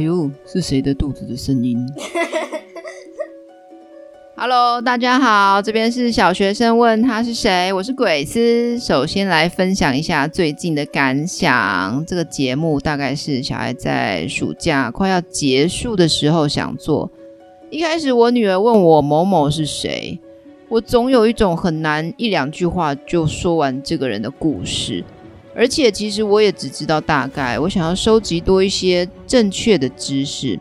哎呦，是谁的肚子的声音？Hello，大家好，这边是小学生问他是谁，我是鬼斯。首先来分享一下最近的感想。这个节目大概是小孩在暑假快要结束的时候想做。一开始我女儿问我某某是谁，我总有一种很难一两句话就说完这个人的故事。而且其实我也只知道大概，我想要收集多一些正确的知识。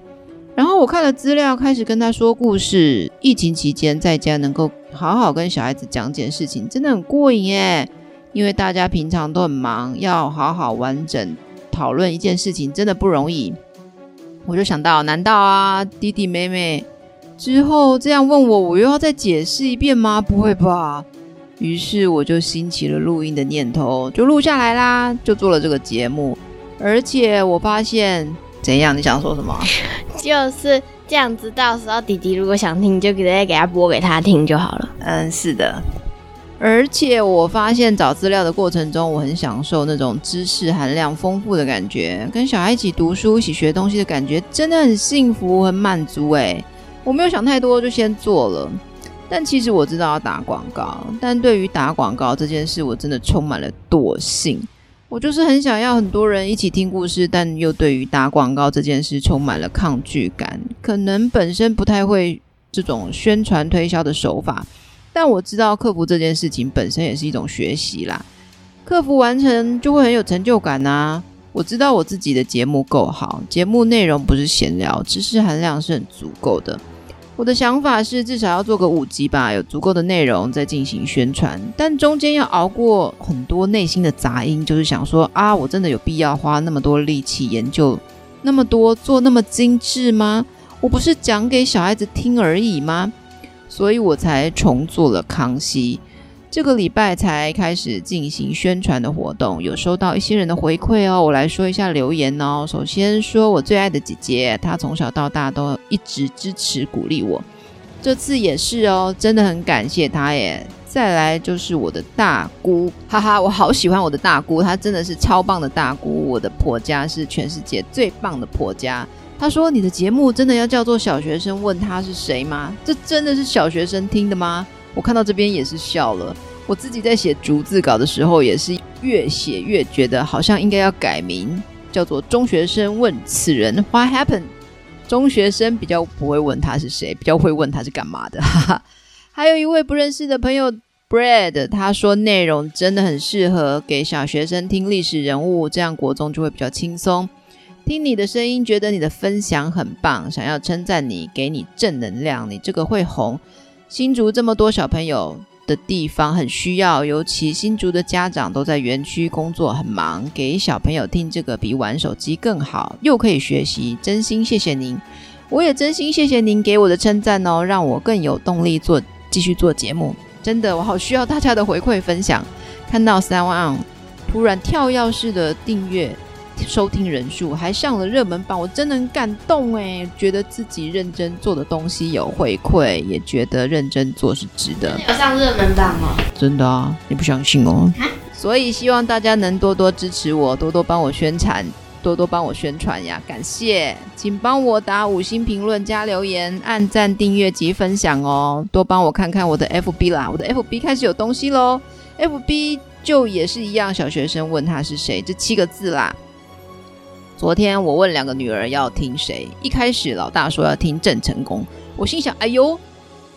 然后我看了资料，开始跟他说故事。疫情期间在家能够好好跟小孩子讲件事情，真的很过瘾耶！因为大家平常都很忙，要好好完整讨论一件事情真的不容易。我就想到，难道啊弟弟妹妹之后这样问我，我又要再解释一遍吗？不会吧？于是我就兴起了录音的念头，就录下来啦，就做了这个节目。而且我发现，怎样？你想说什么？就是这样子，到时候弟弟如果想听，就直接给他播给他听就好了。嗯，是的。而且我发现找资料的过程中，我很享受那种知识含量丰富的感觉，跟小孩一起读书、一起学东西的感觉，真的很幸福、很满足。哎，我没有想太多，就先做了。但其实我知道要打广告，但对于打广告这件事，我真的充满了惰性。我就是很想要很多人一起听故事，但又对于打广告这件事充满了抗拒感。可能本身不太会这种宣传推销的手法，但我知道克服这件事情本身也是一种学习啦。克服完成就会很有成就感啊！我知道我自己的节目够好，节目内容不是闲聊，知识含量是很足够的。我的想法是，至少要做个五集吧，有足够的内容再进行宣传。但中间要熬过很多内心的杂音，就是想说啊，我真的有必要花那么多力气研究那么多，做那么精致吗？我不是讲给小孩子听而已吗？所以我才重做了《康熙》。这个礼拜才开始进行宣传的活动，有收到一些人的回馈哦。我来说一下留言哦。首先说我最爱的姐姐，她从小到大都一直支持鼓励我，这次也是哦，真的很感谢她耶。再来就是我的大姑，哈哈，我好喜欢我的大姑，她真的是超棒的大姑。我的婆家是全世界最棒的婆家。她说你的节目真的要叫做小学生问她是谁吗？这真的是小学生听的吗？我看到这边也是笑了。我自己在写逐字稿的时候，也是越写越觉得好像应该要改名，叫做“中学生问此人 What happened”。中学生比较不会问他是谁，比较会问他是干嘛的。哈哈。还有一位不认识的朋友 Bread，他说内容真的很适合给小学生听历史人物，这样国中就会比较轻松。听你的声音，觉得你的分享很棒，想要称赞你，给你正能量，你这个会红。新竹这么多小朋友的地方很需要，尤其新竹的家长都在园区工作很忙，给小朋友听这个比玩手机更好，又可以学习，真心谢谢您。我也真心谢谢您给我的称赞哦，让我更有动力做继续做节目。真的，我好需要大家的回馈分享。看到三万突然跳跃式的订阅。收听人数还上了热门榜，我真的很感动哎，觉得自己认真做的东西有回馈，也觉得认真做是值得。有上热门榜哦？真的啊？你不相信哦？所以希望大家能多多支持我，多多帮我宣传，多多帮我宣传呀！感谢，请帮我打五星评论加留言，按赞、订阅及分享哦。多帮我看看我的 FB 啦，我的 FB 开始有东西喽。FB 就也是一样，小学生问他是谁，这七个字啦。昨天我问两个女儿要听谁，一开始老大说要听郑成功，我心想：哎呦，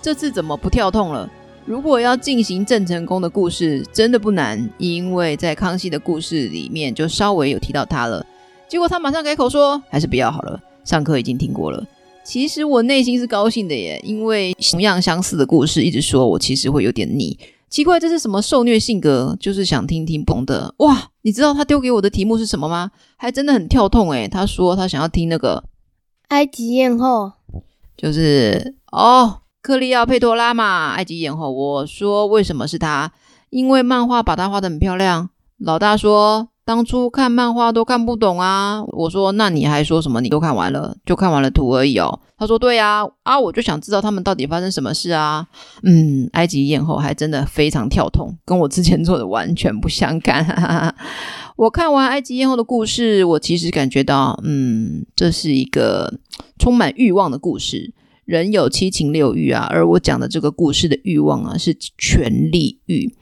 这次怎么不跳痛了？如果要进行郑成功的故事，真的不难，因为在康熙的故事里面就稍微有提到他了。结果他马上改口说，还是不要好了，上课已经听过了。其实我内心是高兴的耶，因为同样相似的故事，一直说我其实会有点腻。奇怪，这是什么受虐性格？就是想听听不同的哇！你知道他丢给我的题目是什么吗？还真的很跳痛诶。他说他想要听那个埃及艳后，就是哦，克利奥佩托拉嘛，埃及艳后。我说为什么是他？因为漫画把他画得很漂亮。老大说当初看漫画都看不懂啊。我说，那你还说什么？你都看完了，就看完了图而已哦。他说，对呀，啊，我就想知道他们到底发生什么事啊。嗯，埃及艳后还真的非常跳痛，跟我之前做的完全不相干。我看完埃及艳后的故事，我其实感觉到，嗯，这是一个充满欲望的故事。人有七情六欲啊，而我讲的这个故事的欲望啊，是权力欲。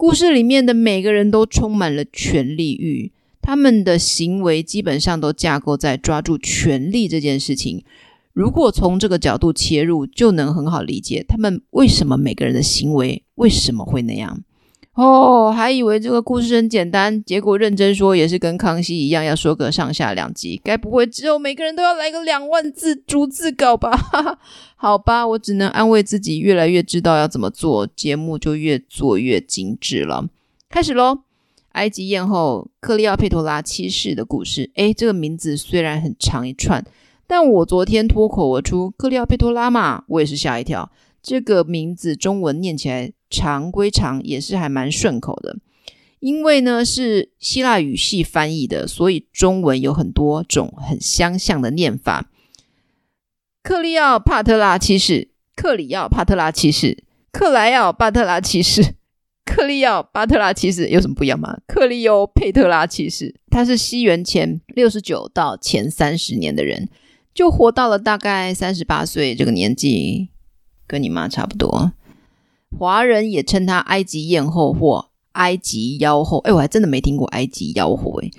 故事里面的每个人都充满了权力欲，他们的行为基本上都架构在抓住权力这件事情。如果从这个角度切入，就能很好理解他们为什么每个人的行为为什么会那样。哦，还以为这个故事很简单，结果认真说也是跟康熙一样，要说个上下两集。该不会只有每个人都要来个两万字逐字稿吧？哈哈，好吧，我只能安慰自己，越来越知道要怎么做，节目就越做越精致了。开始喽！埃及艳后克利奥佩托拉七世的故事。诶，这个名字虽然很长一串，但我昨天脱口而出克利奥佩托拉嘛，我也是吓一跳。这个名字中文念起来长归长，也是还蛮顺口的。因为呢是希腊语系翻译的，所以中文有很多种很相像的念法。克利奥帕特拉七世、克里奥帕特拉七世、克莱奥巴特拉七世、克利奥巴特拉七世有什么不一样吗？克利欧佩特拉七世，他是西元前六十九到前三十年的人，就活到了大概三十八岁这个年纪。跟你妈差不多，华人也称她埃及艳后或埃及妖后。哎，我还真的没听过埃及妖后诶。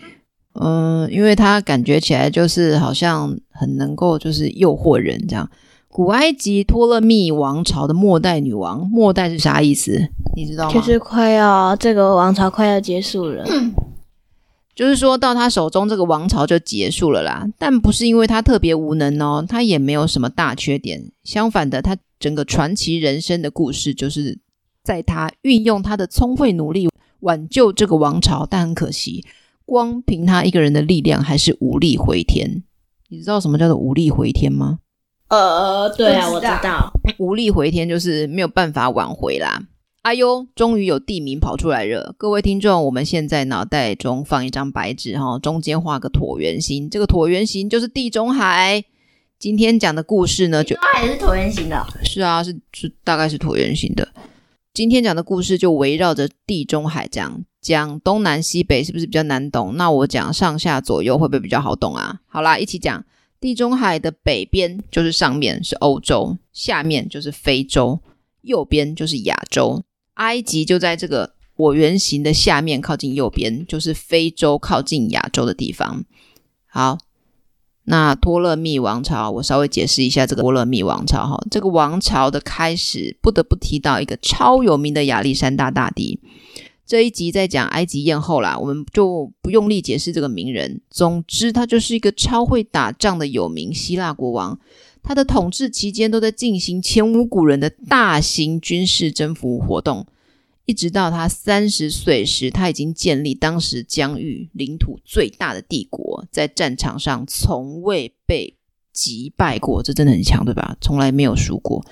嗯，因为她感觉起来就是好像很能够就是诱惑人这样。古埃及托勒密王朝的末代女王，末代是啥意思？你知道吗？就是快要这个王朝快要结束了。就是说到他手中，这个王朝就结束了啦。但不是因为他特别无能哦，他也没有什么大缺点。相反的，他整个传奇人生的故事，就是在他运用他的聪慧努力挽救这个王朝。但很可惜，光凭他一个人的力量，还是无力回天。你知道什么叫做无力回天吗？呃，对啊，我知道，无力回天就是没有办法挽回啦。哎呦，终于有地名跑出来了！各位听众，我们现在脑袋中放一张白纸哈，中间画个椭圆形，这个椭圆形就是地中海。今天讲的故事呢，就它也是椭圆形的。是啊，是是，大概是椭圆形的。今天讲的故事就围绕着地中海讲，讲东南西北是不是比较难懂？那我讲上下左右会不会比较好懂啊？好啦，一起讲。地中海的北边就是上面是欧洲，下面就是非洲，右边就是亚洲。埃及就在这个椭圆形的下面，靠近右边，就是非洲靠近亚洲的地方。好，那托勒密王朝，我稍微解释一下这个托勒密王朝哈。这个王朝的开始，不得不提到一个超有名的亚历山大大帝。这一集在讲埃及艳后啦，我们就不用力解释这个名人。总之，他就是一个超会打仗的有名希腊国王。他的统治期间都在进行前无古人的大型军事征服活动，一直到他三十岁时，他已经建立当时疆域领土最大的帝国，在战场上从未被击败过，这真的很强，对吧？从来没有输过，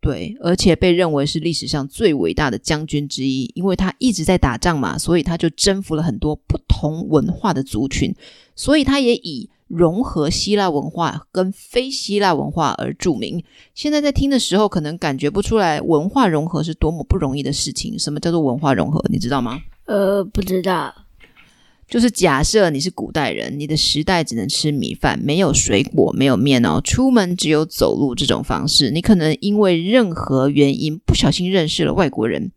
对，而且被认为是历史上最伟大的将军之一，因为他一直在打仗嘛，所以他就征服了很多不同文化的族群，所以他也以。融合希腊文化跟非希腊文化而著名。现在在听的时候，可能感觉不出来文化融合是多么不容易的事情。什么叫做文化融合？你知道吗？呃，不知道。就是假设你是古代人，你的时代只能吃米饭，没有水果，没有面哦，出门只有走路这种方式。你可能因为任何原因不小心认识了外国人。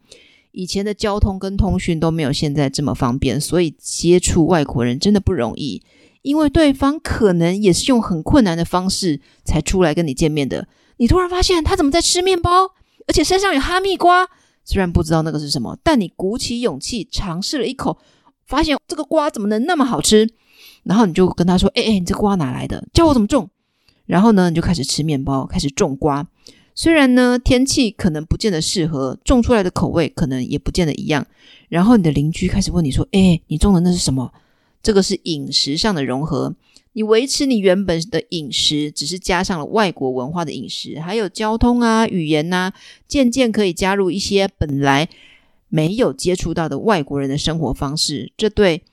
以前的交通跟通讯都没有现在这么方便，所以接触外国人真的不容易。因为对方可能也是用很困难的方式才出来跟你见面的，你突然发现他怎么在吃面包，而且身上有哈密瓜，虽然不知道那个是什么，但你鼓起勇气尝试了一口，发现这个瓜怎么能那么好吃，然后你就跟他说：“哎哎，你这瓜哪来的？教我怎么种。”然后呢，你就开始吃面包，开始种瓜。虽然呢，天气可能不见得适合，种出来的口味可能也不见得一样。然后你的邻居开始问你说：“哎，你种的那是什么？”这个是饮食上的融合，你维持你原本的饮食，只是加上了外国文化的饮食，还有交通啊、语言呐、啊，渐渐可以加入一些本来没有接触到的外国人的生活方式。这对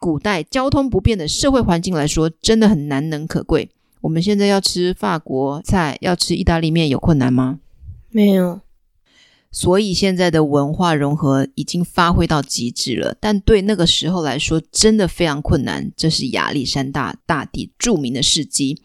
古代交通不便的社会环境来说，真的很难能可贵。我们现在要吃法国菜，要吃意大利面，有困难吗？没有。所以现在的文化融合已经发挥到极致了，但对那个时候来说，真的非常困难。这是亚历山大大帝著名的事迹。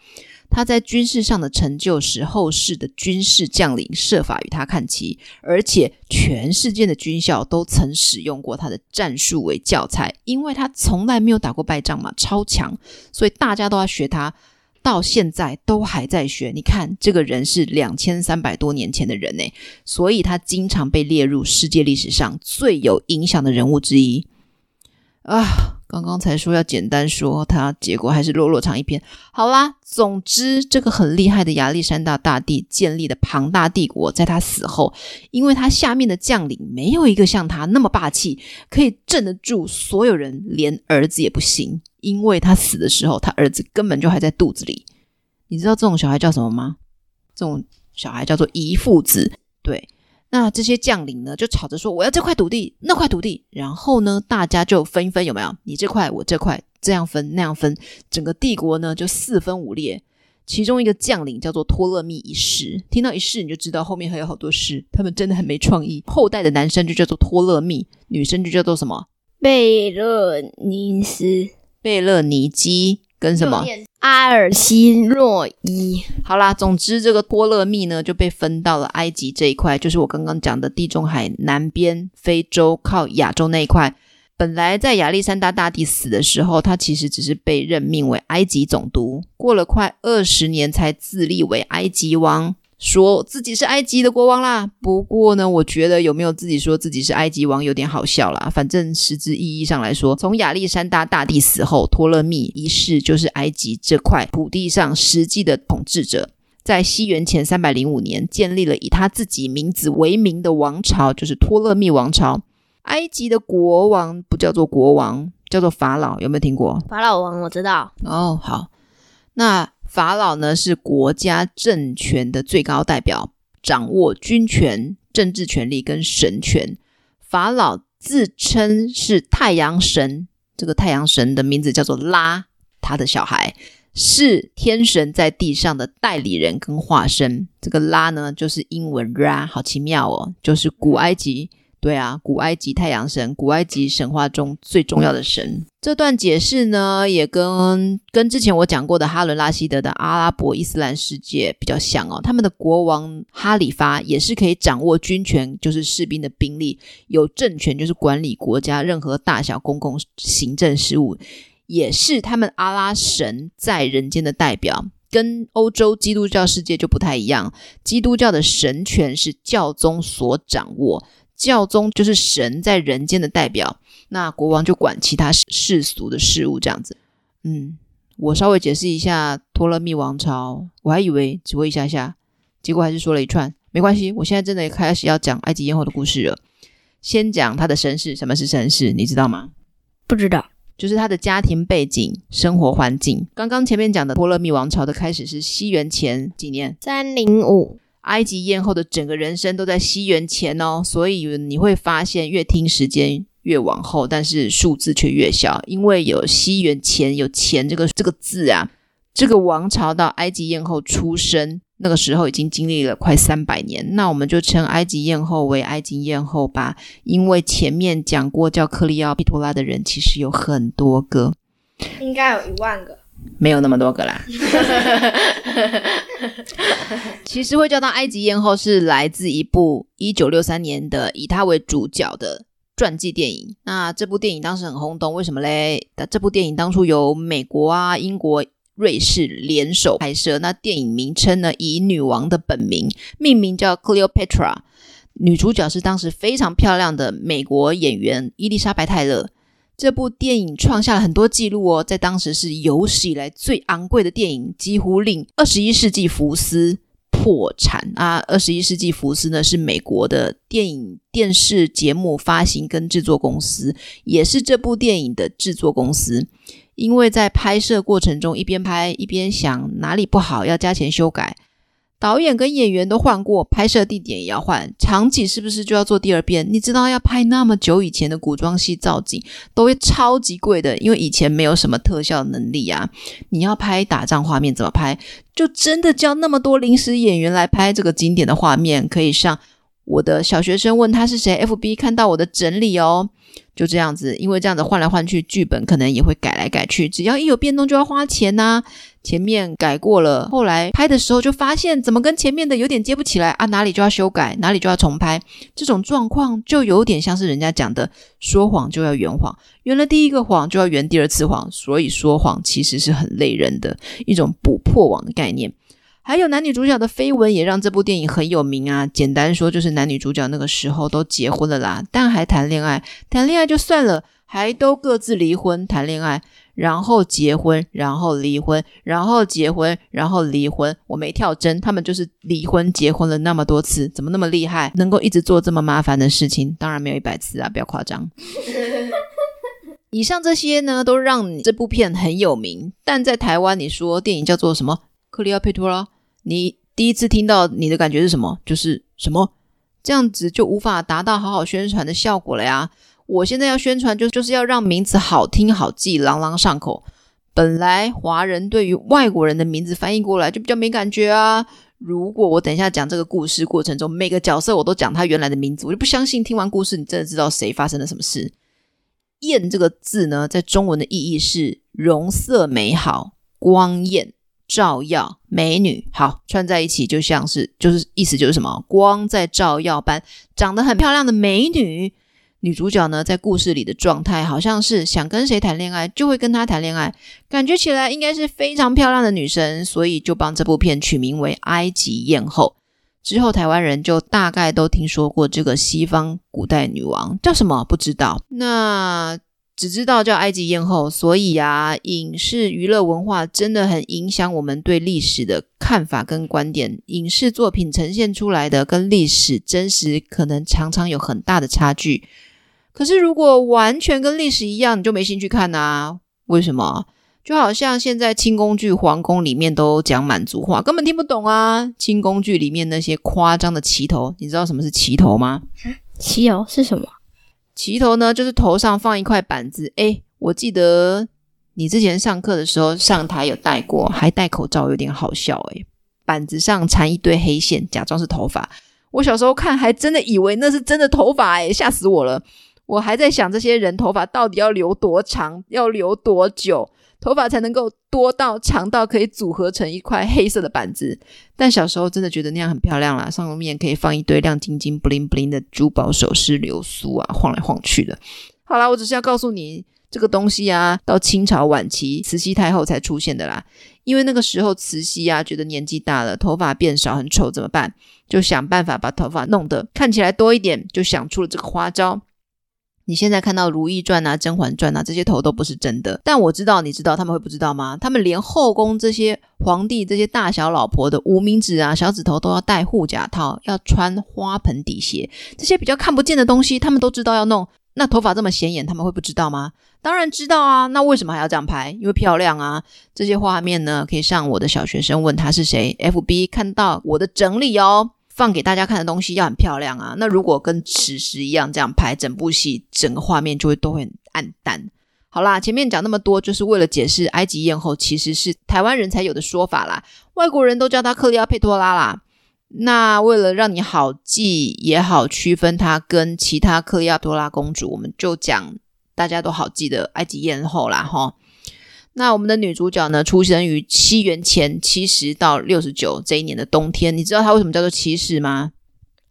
他在军事上的成就，使后世的军事将领设法与他看齐，而且全世界的军校都曾使用过他的战术为教材，因为他从来没有打过败仗嘛，超强，所以大家都要学他，到现在都还在学。你看，这个人是两千三百多年前的人呢，所以他经常被列入世界历史上最有影响的人物之一。啊，刚刚才说要简单说他，结果还是落落长一篇。好啦，总之这个很厉害的亚历山大大帝建立的庞大帝国，在他死后，因为他下面的将领没有一个像他那么霸气，可以镇得住所有人，连儿子也不行。因为他死的时候，他儿子根本就还在肚子里。你知道这种小孩叫什么吗？这种小孩叫做遗腹子。对。那这些将领呢，就吵着说我要这块土地，那块土地，然后呢，大家就分一分，有没有？你这块，我这块，这样分，那样分，整个帝国呢就四分五裂。其中一个将领叫做托勒密一世，听到一世你就知道后面还有好多世，他们真的很没创意。后代的男生就叫做托勒密，女生就叫做什么？贝勒尼斯、贝勒尼基跟什么？阿尔西诺伊，好啦，总之这个托勒密呢就被分到了埃及这一块，就是我刚刚讲的地中海南边、非洲靠亚洲那一块。本来在亚历山大大帝死的时候，他其实只是被任命为埃及总督，过了快二十年才自立为埃及王。说自己是埃及的国王啦，不过呢，我觉得有没有自己说自己是埃及王有点好笑啦。反正实质意义上来说，从亚历山大大帝死后，托勒密一世就是埃及这块土地上实际的统治者。在西元前三百零五年，建立了以他自己名字为名的王朝，就是托勒密王朝。埃及的国王不叫做国王，叫做法老，有没有听过？法老王我知道。哦，好，那。法老呢，是国家政权的最高代表，掌握军权、政治权力跟神权。法老自称是太阳神，这个太阳神的名字叫做拉，他的小孩是天神在地上的代理人跟化身。这个拉呢，就是英文 Ra，好奇妙哦，就是古埃及。对啊，古埃及太阳神，古埃及神话中最重要的神。这段解释呢，也跟跟之前我讲过的哈伦拉希德的阿拉伯伊斯兰世界比较像哦。他们的国王哈里发也是可以掌握军权，就是士兵的兵力，有政权，就是管理国家任何大小公共行政事务，也是他们阿拉神在人间的代表。跟欧洲基督教世界就不太一样，基督教的神权是教宗所掌握。教宗就是神在人间的代表，那国王就管其他世俗的事物，这样子。嗯，我稍微解释一下托勒密王朝，我还以为只会一下下，结果还是说了一串。没关系，我现在真的开始要讲埃及艳后的故事了。先讲他的身世，什么是身世？你知道吗？不知道，就是他的家庭背景、生活环境。刚刚前面讲的托勒密王朝的开始是西元前几年？三零五。埃及艳后的整个人生都在西元前哦，所以你会发现越听时间越往后，但是数字却越小，因为有西元前有前这个这个字啊。这个王朝到埃及艳后出生那个时候已经经历了快三百年，那我们就称埃及艳后为埃及艳后吧，因为前面讲过叫克利奥庇托拉的人其实有很多个，应该有一万个。没有那么多个啦。其实会叫到埃及艳后是来自一部一九六三年的以她为主角的传记电影。那这部电影当时很轰动，为什么嘞？这部电影当初由美国啊、英国、瑞士联手拍摄。那电影名称呢，以女王的本名命名，叫 Cleopatra。女主角是当时非常漂亮的美国演员伊丽莎白泰勒。这部电影创下了很多记录哦，在当时是有史以来最昂贵的电影，几乎令二十一世纪福斯破产啊！二十一世纪福斯呢，是美国的电影电视节目发行跟制作公司，也是这部电影的制作公司。因为在拍摄过程中，一边拍一边想哪里不好要加钱修改，导演跟演员都换过，拍摄地点也要换，场景是不是就要做第二遍？你知道要拍那么久以前的古装戏造景，都会超级贵的，因为以前没有什么特效能力啊。你要拍打仗画面怎么拍？就真的叫那么多临时演员来拍这个经典的画面，可以上我的小学生问他是谁，FB 看到我的整理哦。就这样子，因为这样子换来换去，剧本可能也会改来改去。只要一有变动，就要花钱呐、啊。前面改过了，后来拍的时候就发现怎么跟前面的有点接不起来啊，哪里就要修改，哪里就要重拍。这种状况就有点像是人家讲的，说谎就要圆谎，圆了第一个谎就要圆第二次谎，所以说谎其实是很累人的一种补破网的概念。还有男女主角的绯闻也让这部电影很有名啊。简单说就是男女主角那个时候都结婚了啦，但还谈恋爱，谈恋爱就算了，还都各自离婚，谈恋爱，然后结婚，然后离婚，然后结婚，然后离婚。我没跳针，他们就是离婚结婚了那么多次，怎么那么厉害，能够一直做这么麻烦的事情？当然没有一百次啊，不要夸张。以上这些呢，都让你这部片很有名，但在台湾，你说电影叫做什么？克里奥佩托拉。你第一次听到，你的感觉是什么？就是什么？这样子就无法达到好好宣传的效果了呀！我现在要宣传，就就是要让名字好听好记，朗朗上口。本来华人对于外国人的名字翻译过来就比较没感觉啊。如果我等一下讲这个故事过程中，每个角色我都讲他原来的名字，我就不相信听完故事你真的知道谁发生了什么事。艳这个字呢，在中文的意义是容色美好、光艳。照耀美女，好串在一起，就像是就是意思就是什么光在照耀般，长得很漂亮的美女。女主角呢，在故事里的状态好像是想跟谁谈恋爱，就会跟他谈恋爱，感觉起来应该是非常漂亮的女神，所以就帮这部片取名为《埃及艳后》。之后台湾人就大概都听说过这个西方古代女王叫什么，不知道。那。只知道叫埃及艳后，所以啊，影视娱乐文化真的很影响我们对历史的看法跟观点。影视作品呈现出来的跟历史真实可能常常有很大的差距。可是如果完全跟历史一样，你就没兴趣看啊？为什么？就好像现在清宫剧、皇宫里面都讲满族话，根本听不懂啊！清宫剧里面那些夸张的旗头，你知道什么是旗头吗？旗头是什么？旗头呢，就是头上放一块板子。诶，我记得你之前上课的时候上台有戴过，还戴口罩，有点好笑。诶，板子上缠一堆黑线，假装是头发。我小时候看，还真的以为那是真的头发，诶，吓死我了。我还在想，这些人头发到底要留多长，要留多久？头发才能够多到长到可以组合成一块黑色的板子，但小时候真的觉得那样很漂亮啦，上面可以放一堆亮晶晶、bling bling 的珠宝首饰、流苏啊，晃来晃去的。好啦，我只是要告诉你，这个东西啊，到清朝晚期慈禧太后才出现的啦。因为那个时候慈禧啊，觉得年纪大了，头发变少，很丑，怎么办？就想办法把头发弄得看起来多一点，就想出了这个花招。你现在看到《如懿传》啊，《甄嬛传》啊，这些头都不是真的。但我知道，你知道他们会不知道吗？他们连后宫这些皇帝、这些大小老婆的无名指啊、小指头都要戴护甲套，要穿花盆底鞋，这些比较看不见的东西，他们都知道要弄。那头发这么显眼，他们会不知道吗？当然知道啊。那为什么还要这样拍？因为漂亮啊。这些画面呢，可以上我的小学生问他是谁，FB 看到我的整理哦。放给大家看的东西要很漂亮啊！那如果跟史实一样这样拍，整部戏整个画面就会都会很暗淡。好啦，前面讲那么多，就是为了解释埃及艳后其实是台湾人才有的说法啦，外国人都叫她克里奥佩托拉啦。那为了让你好记也好区分她跟其他克里奥多拉公主，我们就讲大家都好记的埃及艳后啦，齁。那我们的女主角呢，出生于七元前七十到六十九这一年的冬天。你知道她为什么叫做七世吗？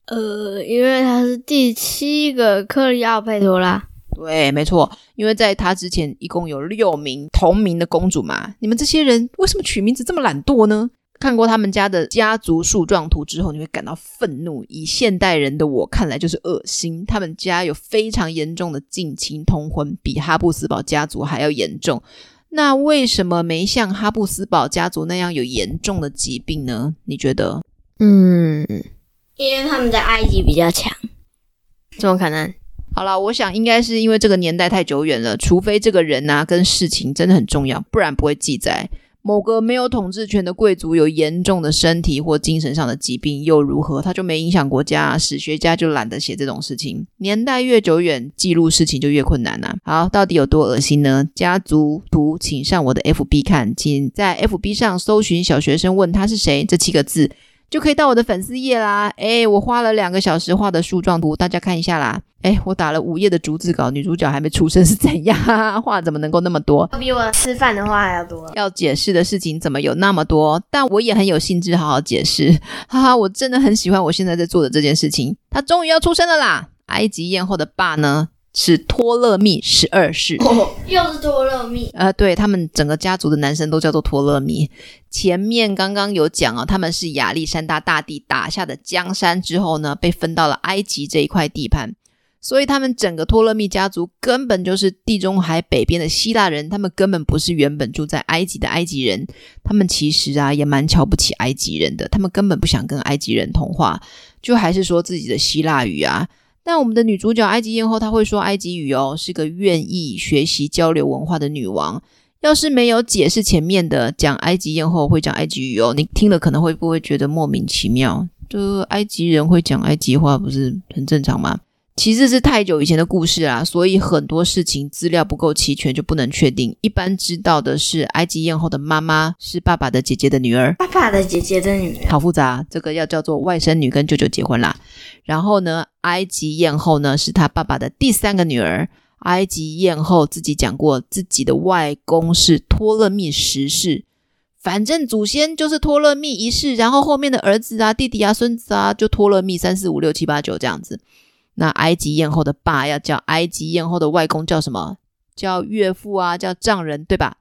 呃，因为她是第七个克里奥佩托拉。对，没错，因为在她之前一共有六名同名的公主嘛。你们这些人为什么取名字这么懒惰呢？看过他们家的家族树状图之后，你会感到愤怒。以现代人的我看来，就是恶心。他们家有非常严重的近亲通婚，比哈布斯堡家族还要严重。那为什么没像哈布斯堡家族那样有严重的疾病呢？你觉得？嗯，因为他们在埃及比较强，怎么可能？好了，我想应该是因为这个年代太久远了，除非这个人呐、啊、跟事情真的很重要，不然不会记载。某个没有统治权的贵族有严重的身体或精神上的疾病又如何？他就没影响国家？史学家就懒得写这种事情。年代越久远，记录事情就越困难啊。好，到底有多恶心呢？家族图，请上我的 FB 看，请在 FB 上搜寻“小学生问他是谁”这七个字。就可以到我的粉丝页啦！诶，我花了两个小时画的树状图，大家看一下啦！诶，我打了五页的逐字稿，女主角还没出生是怎样？话怎么能够那么多？比我吃饭的话还要多。要解释的事情怎么有那么多？但我也很有兴致好好解释，哈哈！我真的很喜欢我现在在做的这件事情。他终于要出生了啦！埃及艳后的爸呢？是托勒密十二世，哦，又是托勒密。呃，对，他们整个家族的男生都叫做托勒密。前面刚刚有讲哦，他们是亚历山大大帝打下的江山之后呢，被分到了埃及这一块地盘，所以他们整个托勒密家族根本就是地中海北边的希腊人，他们根本不是原本住在埃及的埃及人，他们其实啊也蛮瞧不起埃及人的，他们根本不想跟埃及人同化，就还是说自己的希腊语啊。但我们的女主角埃及艳后，她会说埃及语哦，是个愿意学习交流文化的女王。要是没有解释前面的讲埃及艳后会讲埃及语哦，你听了可能会不会觉得莫名其妙？就埃及人会讲埃及话，不是很正常吗？其实是太久以前的故事啦，所以很多事情资料不够齐全就不能确定。一般知道的是，埃及艳后的妈妈是爸爸的姐姐的女儿，爸爸的姐姐的女儿，好复杂，这个要叫做外甥女跟舅舅结婚啦。然后呢，埃及艳后呢是她爸爸的第三个女儿。埃及艳后自己讲过，自己的外公是托勒密十世，反正祖先就是托勒密一世，然后后面的儿子啊、弟弟啊、孙子啊，就托勒密三四五六七八九这样子。那埃及艳后的爸要叫埃及艳后的外公叫什么？叫岳父啊，叫丈人，对吧？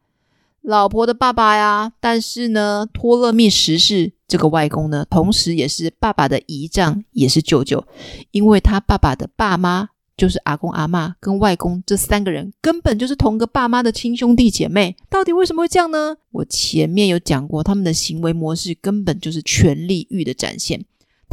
老婆的爸爸呀。但是呢，托勒密十世这个外公呢，同时也是爸爸的姨丈，也是舅舅，因为他爸爸的爸妈就是阿公阿嬷跟外公这三个人，根本就是同个爸妈的亲兄弟姐妹。到底为什么会这样呢？我前面有讲过，他们的行为模式根本就是权力欲的展现。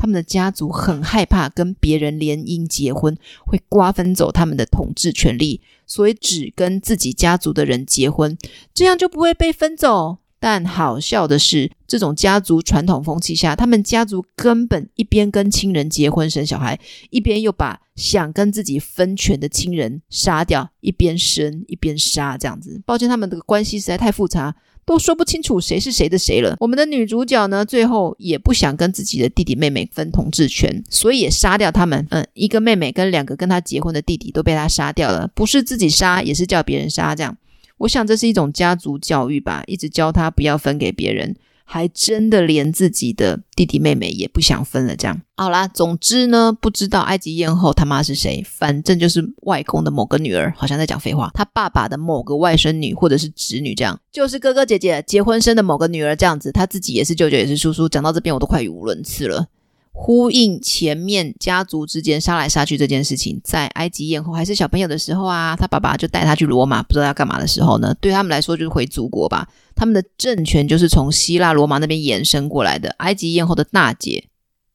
他们的家族很害怕跟别人联姻结婚，会瓜分走他们的统治权利，所以只跟自己家族的人结婚，这样就不会被分走。但好笑的是，这种家族传统风气下，他们家族根本一边跟亲人结婚生小孩，一边又把想跟自己分权的亲人杀掉，一边生一边杀，这样子。抱歉，他们这个关系实在太复杂。都说不清楚谁是谁的谁了。我们的女主角呢，最后也不想跟自己的弟弟妹妹分统治权，所以也杀掉他们。嗯，一个妹妹跟两个跟她结婚的弟弟都被她杀掉了，不是自己杀，也是叫别人杀。这样，我想这是一种家族教育吧，一直教她不要分给别人。还真的连自己的弟弟妹妹也不想分了，这样。好啦，总之呢，不知道埃及艳后他妈是谁，反正就是外公的某个女儿，好像在讲废话。他爸爸的某个外甥女或者是侄女，这样就是哥哥姐姐结婚生的某个女儿，这样子。他自己也是舅舅，也是叔叔。讲到这边，我都快语无伦次了。呼应前面家族之间杀来杀去这件事情，在埃及艳后还是小朋友的时候啊，他爸爸就带他去罗马，不知道要干嘛的时候呢，对他们来说就是回祖国吧。他们的政权就是从希腊罗马那边延伸过来的。埃及艳后的大姐，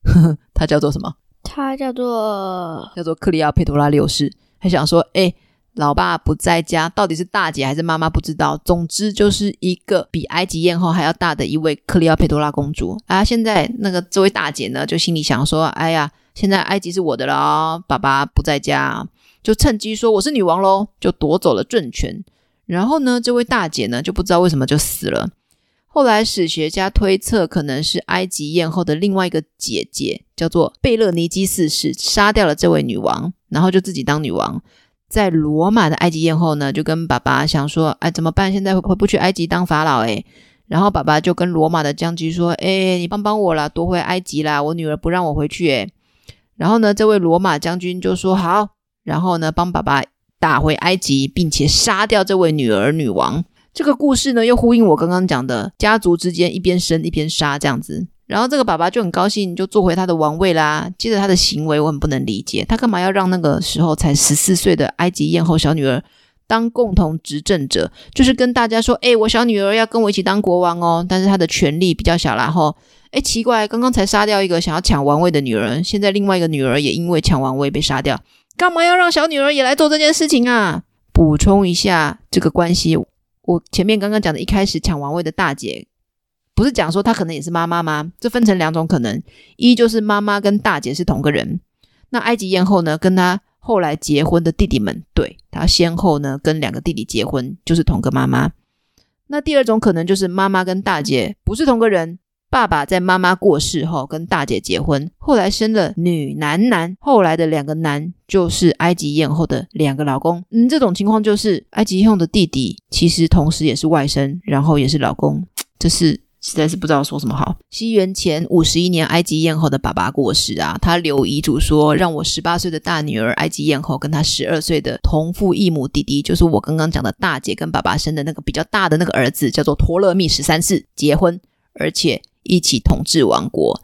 呵呵，她叫做什么？她叫做叫做克里奥佩托拉六世，还想说，哎。老爸不在家，到底是大姐还是妈妈不知道。总之就是一个比埃及艳后还要大的一位克里奥佩托拉公主啊。现在那个这位大姐呢，就心里想说：“哎呀，现在埃及是我的了哦，爸爸不在家，就趁机说我是女王喽，就夺走了政权。然后呢，这位大姐呢就不知道为什么就死了。后来史学家推测，可能是埃及艳后的另外一个姐姐叫做贝勒尼基四世杀掉了这位女王，然后就自己当女王。”在罗马的埃及艳后呢，就跟爸爸想说：“哎，怎么办？现在回不去埃及当法老？哎。”然后爸爸就跟罗马的将军说：“哎，你帮帮我啦，夺回埃及啦！我女儿不让我回去。”哎，然后呢，这位罗马将军就说：“好。”然后呢，帮爸爸打回埃及，并且杀掉这位女儿女王。这个故事呢，又呼应我刚刚讲的家族之间一边生一边杀这样子。然后这个爸爸就很高兴，就坐回他的王位啦。接着他的行为我很不能理解，他干嘛要让那个时候才十四岁的埃及艳后小女儿当共同执政者？就是跟大家说，哎，我小女儿要跟我一起当国王哦。但是她的权力比较小，啦。吼，哎，奇怪，刚刚才杀掉一个想要抢王位的女人，现在另外一个女儿也因为抢王位被杀掉，干嘛要让小女儿也来做这件事情啊？补充一下这个关系。我前面刚刚讲的一开始抢王位的大姐，不是讲说他可能也是妈妈吗？这分成两种可能，一就是妈妈跟大姐是同个人，那埃及艳后呢，跟她后来结婚的弟弟们，对，她先后呢跟两个弟弟结婚，就是同个妈妈。那第二种可能就是妈妈跟大姐不是同个人。爸爸在妈妈过世后跟大姐结婚，后来生了女男男，后来的两个男就是埃及艳后的两个老公。嗯，这种情况就是埃及艳后的弟弟其实同时也是外甥，然后也是老公，这是实在是不知道说什么好。西元前五十一年，埃及艳后的爸爸过世啊，他留遗嘱说，让我十八岁的大女儿埃及艳后跟她十二岁的同父异母弟弟，就是我刚刚讲的大姐跟爸爸生的那个比较大的那个儿子，叫做托勒密十三世结婚，而且。一起统治王国，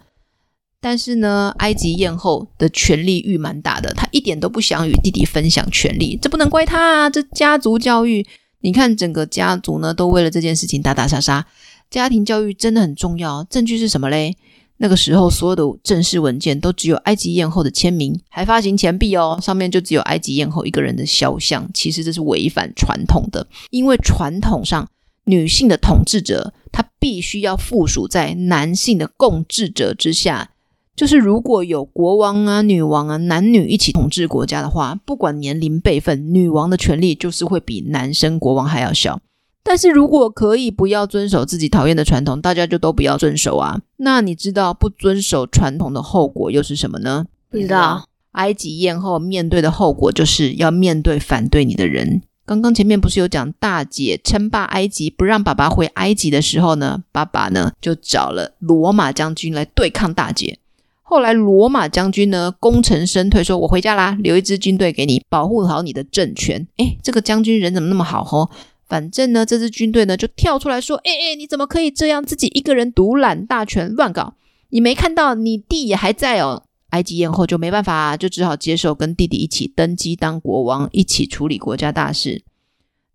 但是呢，埃及艳后的权力欲蛮大的，她一点都不想与弟弟分享权力，这不能怪她啊，这家族教育，你看整个家族呢都为了这件事情打打杀杀，家庭教育真的很重要。证据是什么嘞？那个时候所有的正式文件都只有埃及艳后的签名，还发行钱币哦，上面就只有埃及艳后一个人的肖像。其实这是违反传统的，因为传统上。女性的统治者，她必须要附属在男性的共治者之下。就是如果有国王啊、女王啊，男女一起统治国家的话，不管年龄辈分，女王的权力就是会比男生国王还要小。但是如果可以不要遵守自己讨厌的传统，大家就都不要遵守啊。那你知道不遵守传统的后果又是什么呢？不知道。埃及艳后面对的后果就是要面对反对你的人。刚刚前面不是有讲大姐称霸埃及，不让爸爸回埃及的时候呢，爸爸呢就找了罗马将军来对抗大姐。后来罗马将军呢功成身退，说我回家啦，留一支军队给你保护好你的政权。诶，这个将军人怎么那么好吼？反正呢这支军队呢就跳出来说，诶诶，你怎么可以这样自己一个人独揽大权乱搞？你没看到你弟也还在哦。埃及艳后就没办法，就只好接受跟弟弟一起登基当国王，一起处理国家大事。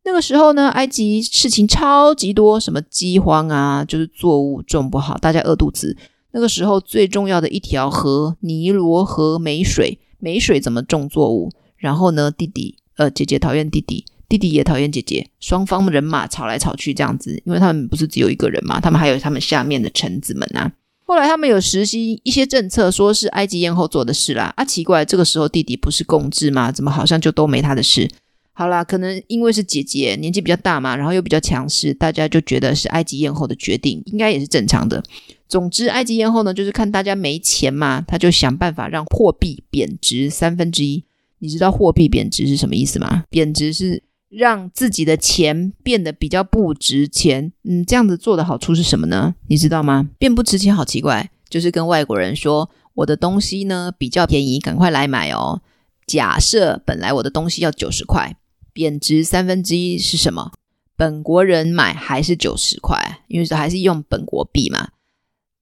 那个时候呢，埃及事情超级多，什么饥荒啊，就是作物种不好，大家饿肚子。那个时候最重要的一条河——尼罗河没水，没水怎么种作物？然后呢，弟弟呃，姐姐讨厌弟弟，弟弟也讨厌姐姐，双方人马吵来吵去这样子，因为他们不是只有一个人嘛，他们还有他们下面的臣子们啊。后来他们有实行一些政策，说是埃及艳后做的事啦。啊，奇怪，这个时候弟弟不是共治吗？怎么好像就都没他的事？好啦，可能因为是姐姐，年纪比较大嘛，然后又比较强势，大家就觉得是埃及艳后的决定，应该也是正常的。总之，埃及艳后呢，就是看大家没钱嘛，他就想办法让货币贬值三分之一。你知道货币贬值是什么意思吗？贬值是。让自己的钱变得比较不值钱，嗯，这样子做的好处是什么呢？你知道吗？变不值钱好奇怪，就是跟外国人说我的东西呢比较便宜，赶快来买哦。假设本来我的东西要九十块，贬值三分之一是什么？本国人买还是九十块，因为这还是用本国币嘛。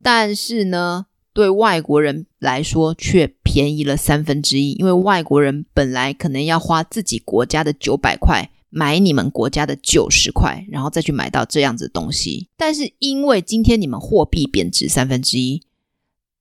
但是呢，对外国人来说却便宜了三分之一，因为外国人本来可能要花自己国家的九百块。买你们国家的九十块，然后再去买到这样子的东西。但是因为今天你们货币贬值三分之一，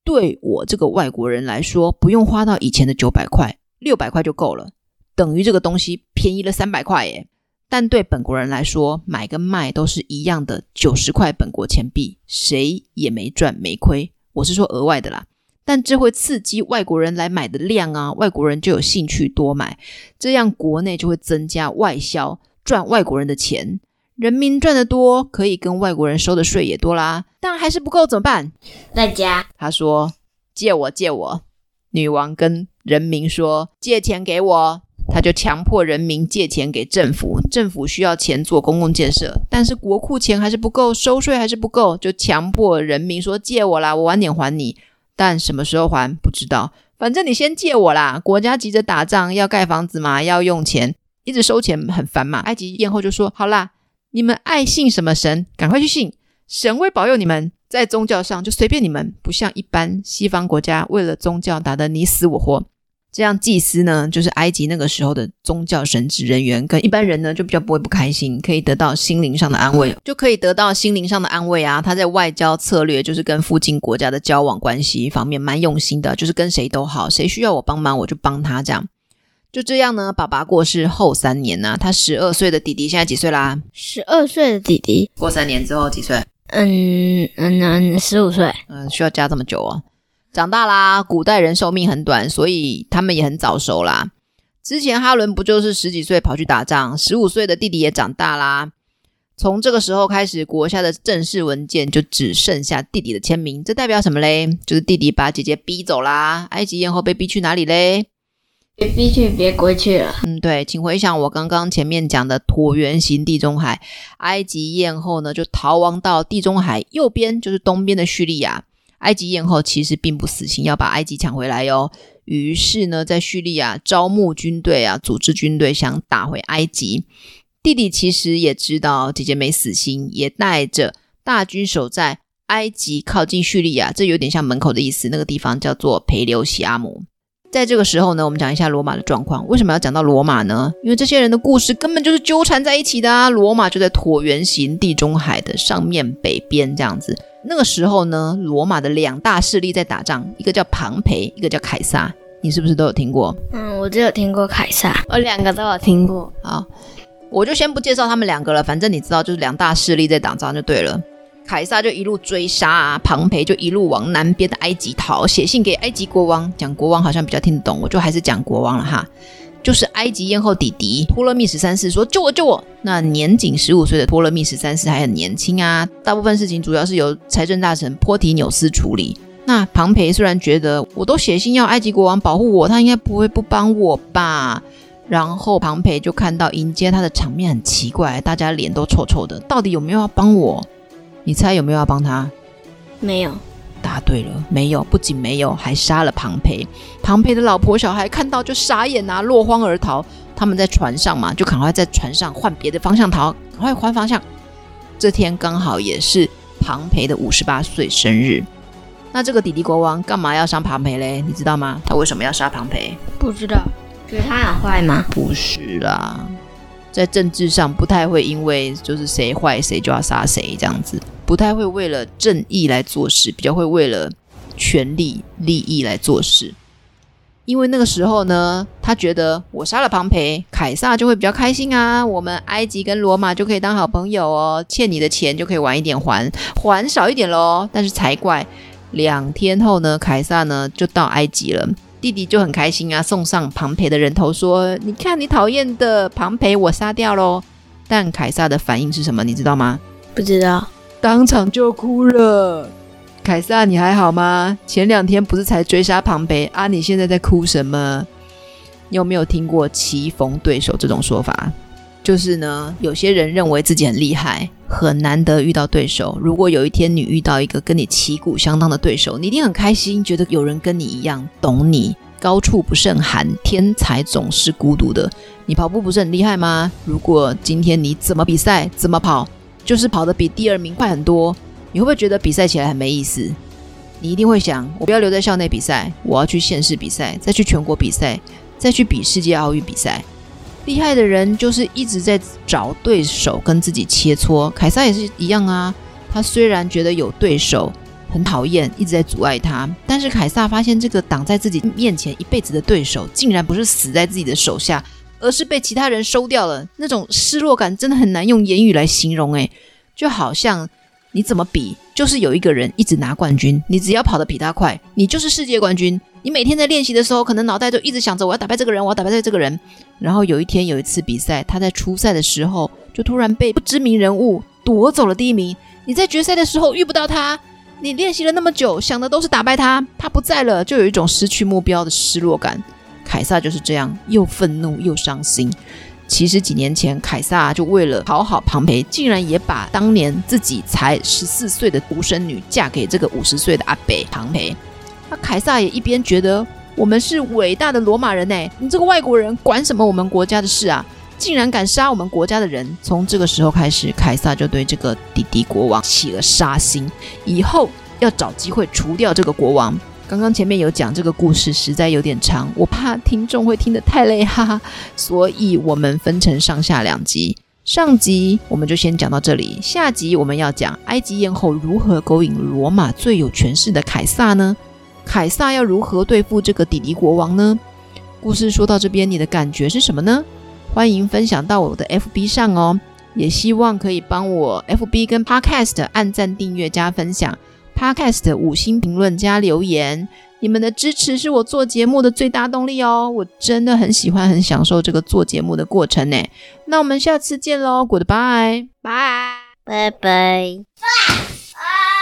对我这个外国人来说，不用花到以前的九百块，六百块就够了，等于这个东西便宜了三百块耶。但对本国人来说，买跟卖都是一样的九十块本国钱币，谁也没赚没亏。我是说额外的啦。但这会刺激外国人来买的量啊，外国人就有兴趣多买，这样国内就会增加外销，赚外国人的钱。人民赚得多，可以跟外国人收的税也多啦。但还是不够怎么办？在家，他说借我借我。女王跟人民说借钱给我，他就强迫人民借钱给政府。政府需要钱做公共建设，但是国库钱还是不够，收税还是不够，就强迫人民说借我啦，我晚点还你。但什么时候还不知道，反正你先借我啦。国家急着打仗，要盖房子嘛，要用钱，一直收钱很烦嘛。埃及艳后就说：“好啦，你们爱信什么神，赶快去信，神会保佑你们。在宗教上就随便你们，不像一般西方国家为了宗教打得你死我活。”这样祭司呢，就是埃及那个时候的宗教神职人员，跟一般人呢就比较不会不开心，可以得到心灵上的安慰，就可以得到心灵上的安慰啊。他在外交策略，就是跟附近国家的交往关系方面蛮用心的，就是跟谁都好，谁需要我帮忙我就帮他这样。就这样呢，爸爸过世后三年呢、啊，他十二岁的弟弟现在几岁啦？十二岁的弟弟过三年之后几岁？嗯嗯嗯，十五岁。嗯，需要加这么久哦？长大啦，古代人寿命很短，所以他们也很早熟啦。之前哈伦不就是十几岁跑去打仗，十五岁的弟弟也长大啦。从这个时候开始，国家的正式文件就只剩下弟弟的签名，这代表什么嘞？就是弟弟把姐姐逼走啦。埃及艳后被逼去哪里嘞？别逼去，别国去了。嗯，对，请回想我刚刚前面讲的椭圆形地中海，埃及艳后呢就逃亡到地中海右边，就是东边的叙利亚。埃及艳后其实并不死心，要把埃及抢回来哟。于是呢，在叙利亚招募军队啊，组织军队想打回埃及。弟弟其实也知道姐姐没死心，也带着大军守在埃及靠近叙利亚，这有点像门口的意思。那个地方叫做培留西阿姆。在这个时候呢，我们讲一下罗马的状况。为什么要讲到罗马呢？因为这些人的故事根本就是纠缠在一起的啊。罗马就在椭圆形地中海的上面北边这样子。那个时候呢，罗马的两大势力在打仗，一个叫庞培，一个叫凯撒。你是不是都有听过？嗯，我只有听过凯撒，我两个都有听过。好，我就先不介绍他们两个了，反正你知道，就是两大势力在打仗就对了。凯撒就一路追杀啊，庞培就一路往南边的埃及逃，写信给埃及国王，讲国王好像比较听得懂，我就还是讲国王了哈。就是埃及艳后弟弟托勒密十三世说救我救我。那年仅十五岁的托勒密十三世还很年轻啊，大部分事情主要是由财政大臣波提纽斯处理。那庞培虽然觉得我都写信要埃及国王保护我，他应该不会不帮我吧？然后庞培就看到迎接他的场面很奇怪，大家脸都臭臭的，到底有没有要帮我？你猜有没有要帮他？没有。答对了，没有。不仅没有，还杀了庞培。庞培的老婆小孩看到就傻眼啊，落荒而逃。他们在船上嘛，就赶快在船上换别的方向逃，赶快换方向。这天刚好也是庞培的五十八岁生日。那这个弟弟国王干嘛要杀庞培嘞？你知道吗？他为什么要杀庞培？不知道。觉得他很坏吗？不是啦，在政治上不太会因为就是谁坏谁就要杀谁这样子。不太会为了正义来做事，比较会为了权力利益来做事。因为那个时候呢，他觉得我杀了庞培，凯撒就会比较开心啊。我们埃及跟罗马就可以当好朋友哦，欠你的钱就可以晚一点还，还少一点喽。但是才怪，两天后呢，凯撒呢就到埃及了，弟弟就很开心啊，送上庞培的人头，说：“你看你讨厌的庞培，我杀掉喽。”但凯撒的反应是什么？你知道吗？不知道。当场就哭了，凯撒，你还好吗？前两天不是才追杀庞培啊？你现在在哭什么？你有没有听过棋逢对手这种说法？就是呢，有些人认为自己很厉害，很难得遇到对手。如果有一天你遇到一个跟你旗鼓相当的对手，你一定很开心，觉得有人跟你一样懂你。高处不胜寒，天才总是孤独的。你跑步不是很厉害吗？如果今天你怎么比赛，怎么跑？就是跑得比第二名快很多，你会不会觉得比赛起来很没意思？你一定会想，我不要留在校内比赛，我要去县市比赛，再去全国比赛，再去比世界奥运比赛。厉害的人就是一直在找对手跟自己切磋。凯撒也是一样啊，他虽然觉得有对手很讨厌，一直在阻碍他，但是凯撒发现这个挡在自己面前一辈子的对手，竟然不是死在自己的手下。而是被其他人收掉了，那种失落感真的很难用言语来形容。诶，就好像你怎么比，就是有一个人一直拿冠军，你只要跑得比他快，你就是世界冠军。你每天在练习的时候，可能脑袋就一直想着我要打败这个人，我要打败这个人。然后有一天有一次比赛，他在初赛的时候就突然被不知名人物夺走了第一名。你在决赛的时候遇不到他，你练习了那么久，想的都是打败他，他不在了，就有一种失去目标的失落感。凯撒就是这样，又愤怒又伤心。其实几年前，凯撒就为了讨好庞培，竟然也把当年自己才十四岁的独生女嫁给这个五十岁的阿北庞培。那凯撒也一边觉得我们是伟大的罗马人呢，你这个外国人管什么我们国家的事啊？竟然敢杀我们国家的人！从这个时候开始，凯撒就对这个弟弟国王起了杀心，以后要找机会除掉这个国王。刚刚前面有讲这个故事，实在有点长，我怕听众会听得太累，哈哈，所以我们分成上下两集。上集我们就先讲到这里，下集我们要讲埃及艳后如何勾引罗马最有权势的凯撒呢？凯撒要如何对付这个底迪国王呢？故事说到这边，你的感觉是什么呢？欢迎分享到我的 FB 上哦，也希望可以帮我 FB 跟 Podcast 按赞、订阅、加分享，Podcast 五星评论加留言。你们的支持是我做节目的最大动力哦，我真的很喜欢、很享受这个做节目的过程呢。那我们下次见喽，Goodbye，拜拜拜。